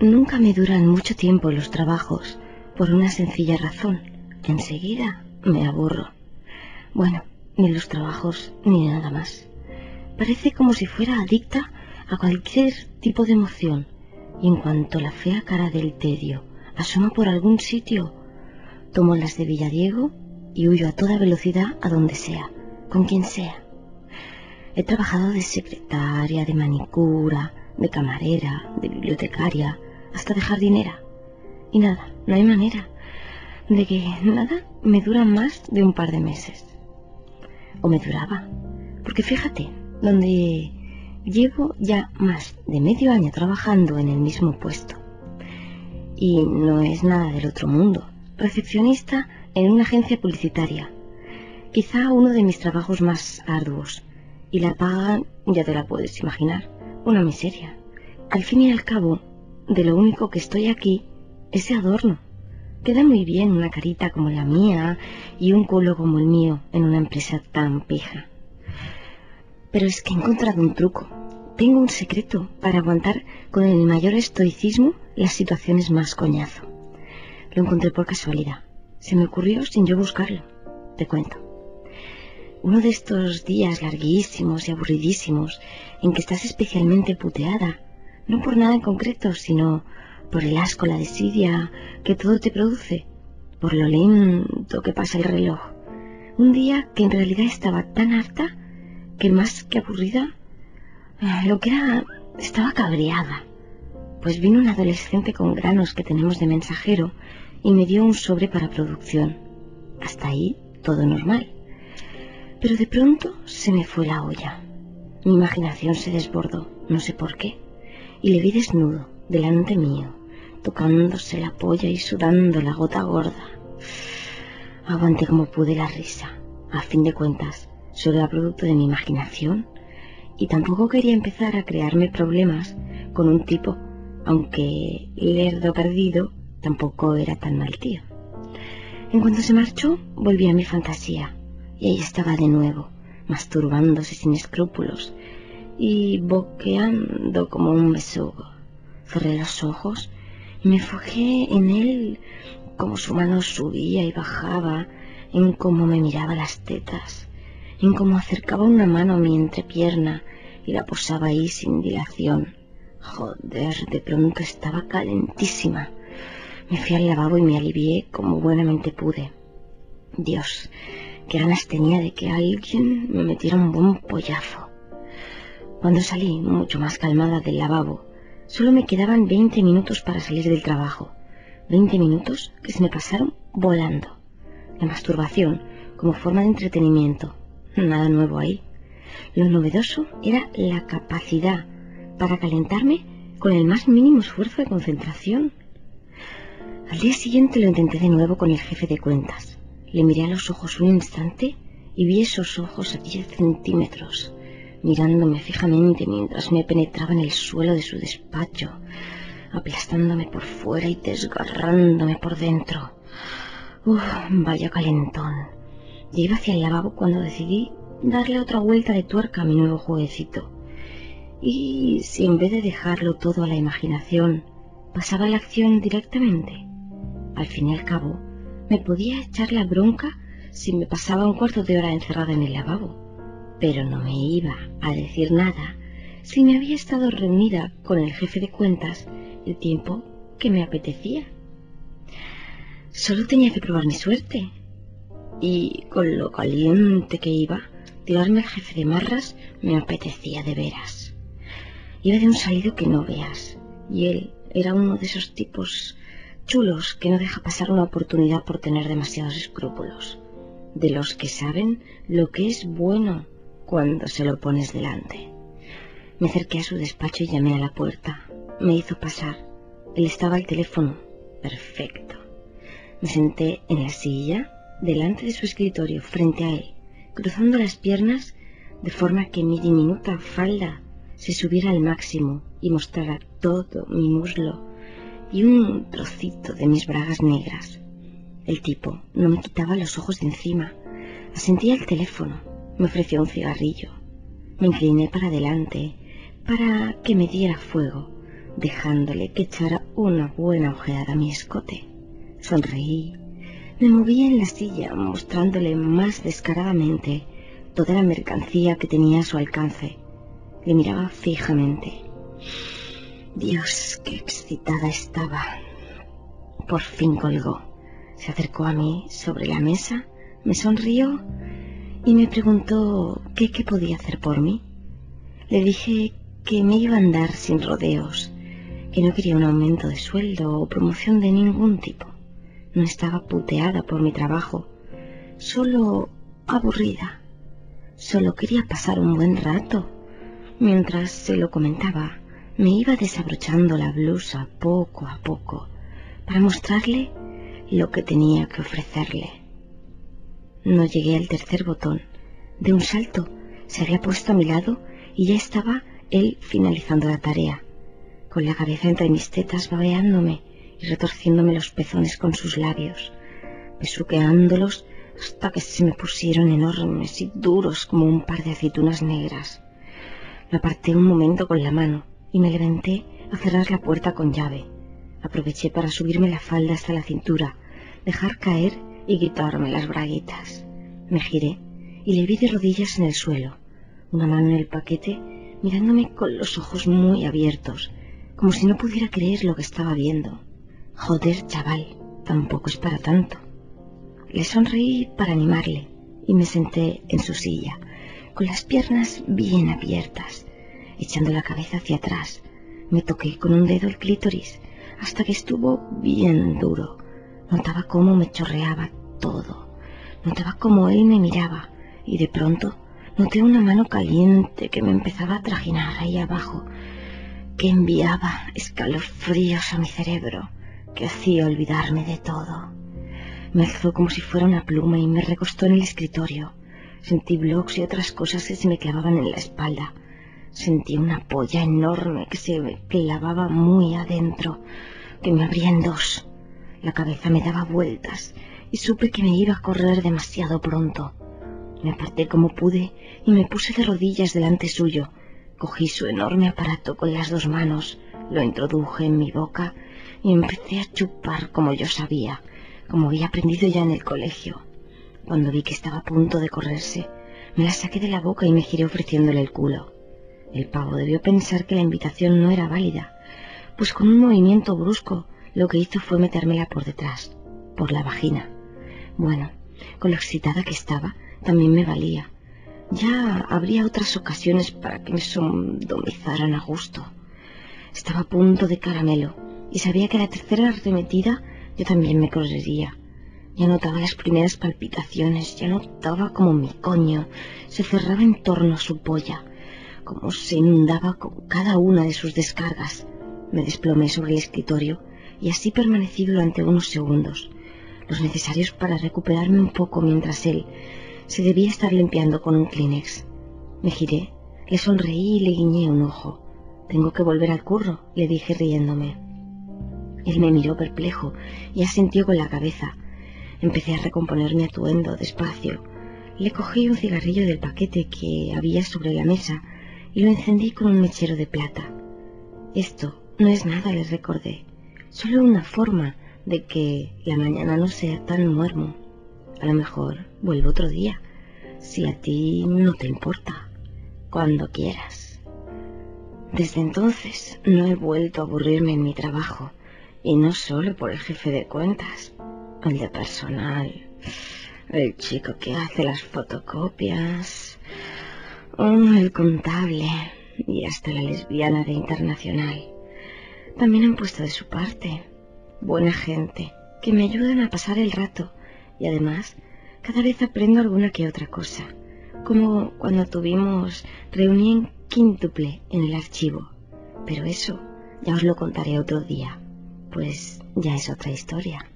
Nunca me duran mucho tiempo los trabajos, por una sencilla razón. Enseguida me aburro. Bueno, ni los trabajos ni nada más. Parece como si fuera adicta a cualquier tipo de emoción, y en cuanto la fea cara del tedio asoma por algún sitio, tomo las de Villadiego y huyo a toda velocidad a donde sea, con quien sea. He trabajado de secretaria, de manicura, de camarera, de bibliotecaria, hasta de jardinera. Y nada, no hay manera de que nada me dura más de un par de meses. O me duraba. Porque fíjate, donde llevo ya más de medio año trabajando en el mismo puesto. Y no es nada del otro mundo. Recepcionista en una agencia publicitaria. Quizá uno de mis trabajos más arduos. Y la paga, ya te la puedes imaginar, una miseria. Al fin y al cabo, de lo único que estoy aquí ese adorno. Queda muy bien una carita como la mía y un culo como el mío en una empresa tan pija. Pero es que he encontrado un truco. Tengo un secreto para aguantar con el mayor estoicismo las situaciones más coñazo. Lo encontré por casualidad. Se me ocurrió sin yo buscarlo. Te cuento. Uno de estos días larguísimos y aburridísimos en que estás especialmente puteada no por nada en concreto, sino por el asco, la desidia que todo te produce, por lo lento que pasa el reloj. Un día que en realidad estaba tan harta que más que aburrida, eh, lo que era, estaba cabreada. Pues vino un adolescente con granos que tenemos de mensajero y me dio un sobre para producción. Hasta ahí todo normal. Pero de pronto se me fue la olla. Mi imaginación se desbordó, no sé por qué y le vi desnudo, delante mío, tocándose la polla y sudando la gota gorda. Aguanté como pude la risa. A fin de cuentas, solo era producto de mi imaginación y tampoco quería empezar a crearme problemas con un tipo, aunque lerdo perdido tampoco era tan mal tío. En cuanto se marchó, volví a mi fantasía y ahí estaba de nuevo, masturbándose sin escrúpulos, y boqueando como un besugo. Cerré los ojos y me fijé en él como su mano subía y bajaba, en cómo me miraba las tetas, en cómo acercaba una mano a mi entrepierna y la posaba ahí sin dilación. Joder, de pronto estaba calentísima. Me fui al lavabo y me alivié como buenamente pude. Dios, qué ganas tenía de que alguien me metiera un buen pollazo. Cuando salí, mucho más calmada del lavabo, solo me quedaban 20 minutos para salir del trabajo. 20 minutos que se me pasaron volando. La masturbación como forma de entretenimiento. Nada nuevo ahí. Lo novedoso era la capacidad para calentarme con el más mínimo esfuerzo de concentración. Al día siguiente lo intenté de nuevo con el jefe de cuentas. Le miré a los ojos un instante y vi esos ojos a 10 centímetros mirándome fijamente mientras me penetraba en el suelo de su despacho, aplastándome por fuera y desgarrándome por dentro. Uf, vaya calentón. Llegué hacia el lavabo cuando decidí darle otra vuelta de tuerca a mi nuevo jueguecito. Y si en vez de dejarlo todo a la imaginación, pasaba la acción directamente, al fin y al cabo, me podía echar la bronca si me pasaba un cuarto de hora encerrada en el lavabo pero no me iba a decir nada si me había estado reunida con el jefe de cuentas el tiempo que me apetecía. Solo tenía que probar mi suerte. Y con lo caliente que iba, tirarme al jefe de marras me apetecía de veras. Iba de un salido que no veas, y él era uno de esos tipos chulos que no deja pasar una oportunidad por tener demasiados escrúpulos, de los que saben lo que es bueno cuando se lo pones delante. Me acerqué a su despacho y llamé a la puerta. Me hizo pasar. Él estaba al teléfono. Perfecto. Me senté en la silla, delante de su escritorio, frente a él, cruzando las piernas de forma que mi diminuta falda se subiera al máximo y mostrara todo mi muslo y un trocito de mis bragas negras. El tipo no me quitaba los ojos de encima. Asentía el teléfono me ofreció un cigarrillo. Me incliné para adelante para que me diera fuego, dejándole que echara una buena ojeada a mi escote. Sonreí. Me moví en la silla, mostrándole más descaradamente toda la mercancía que tenía a su alcance. Le miraba fijamente. Dios, qué excitada estaba. Por fin colgó. Se acercó a mí sobre la mesa, me sonrió y me preguntó qué, podía hacer por mí. Le dije que me iba a andar sin rodeos, que no quería un aumento de sueldo o promoción de ningún tipo. No estaba puteada por mi trabajo, solo aburrida. Solo quería pasar un buen rato. Mientras se lo comentaba, me iba desabrochando la blusa poco a poco para mostrarle lo que tenía que ofrecerle. No llegué al tercer botón. De un salto se había puesto a mi lado y ya estaba él finalizando la tarea, con la cabeza entre mis tetas babeándome y retorciéndome los pezones con sus labios, besuqueándolos hasta que se me pusieron enormes y duros como un par de aceitunas negras. Me aparté un momento con la mano y me levanté a cerrar la puerta con llave. Aproveché para subirme la falda hasta la cintura, dejar caer y quitarme las braguitas. Me giré y le vi de rodillas en el suelo, una mano en el paquete, mirándome con los ojos muy abiertos, como si no pudiera creer lo que estaba viendo. Joder, chaval, tampoco es para tanto. Le sonreí para animarle y me senté en su silla, con las piernas bien abiertas, echando la cabeza hacia atrás. Me toqué con un dedo el clítoris hasta que estuvo bien duro. Notaba cómo me chorreaba todo. Notaba cómo él me miraba y de pronto noté una mano caliente que me empezaba a trajinar ahí abajo, que enviaba escalofríos a mi cerebro, que hacía olvidarme de todo. Me alzó como si fuera una pluma y me recostó en el escritorio. Sentí blogs y otras cosas que se me clavaban en la espalda. Sentí una polla enorme que se me clavaba muy adentro, que me abría en dos. La cabeza me daba vueltas y supe que me iba a correr demasiado pronto. Me aparté como pude y me puse de rodillas delante suyo. Cogí su enorme aparato con las dos manos, lo introduje en mi boca y empecé a chupar como yo sabía, como había aprendido ya en el colegio. Cuando vi que estaba a punto de correrse, me la saqué de la boca y me giré ofreciéndole el culo. El pavo debió pensar que la invitación no era válida, pues con un movimiento brusco lo que hizo fue metérmela por detrás, por la vagina. Bueno, con lo excitada que estaba, también me valía. Ya habría otras ocasiones para que me sodomizaran a gusto. Estaba a punto de caramelo y sabía que la tercera arremetida yo también me correría. Ya notaba las primeras palpitaciones, ya notaba como mi coño se cerraba en torno a su polla, como se inundaba con cada una de sus descargas. Me desplomé sobre el escritorio y así permanecí durante unos segundos, los necesarios para recuperarme un poco mientras él se debía estar limpiando con un Kleenex. Me giré, le sonreí y le guiñé un ojo. Tengo que volver al curro, le dije riéndome. Él me miró perplejo y asintió con la cabeza. Empecé a recomponer mi atuendo despacio. Le cogí un cigarrillo del paquete que había sobre la mesa y lo encendí con un mechero de plata. Esto no es nada, le recordé, solo una forma de que la mañana no sea tan muermo. A lo mejor vuelvo otro día, si a ti no te importa, cuando quieras. Desde entonces no he vuelto a aburrirme en mi trabajo, y no solo por el jefe de cuentas, el de personal, el chico que hace las fotocopias, el contable y hasta la lesbiana de internacional. También han puesto de su parte. Buena gente, que me ayudan a pasar el rato y además cada vez aprendo alguna que otra cosa, como cuando tuvimos reunión quíntuple en el archivo. Pero eso ya os lo contaré otro día, pues ya es otra historia.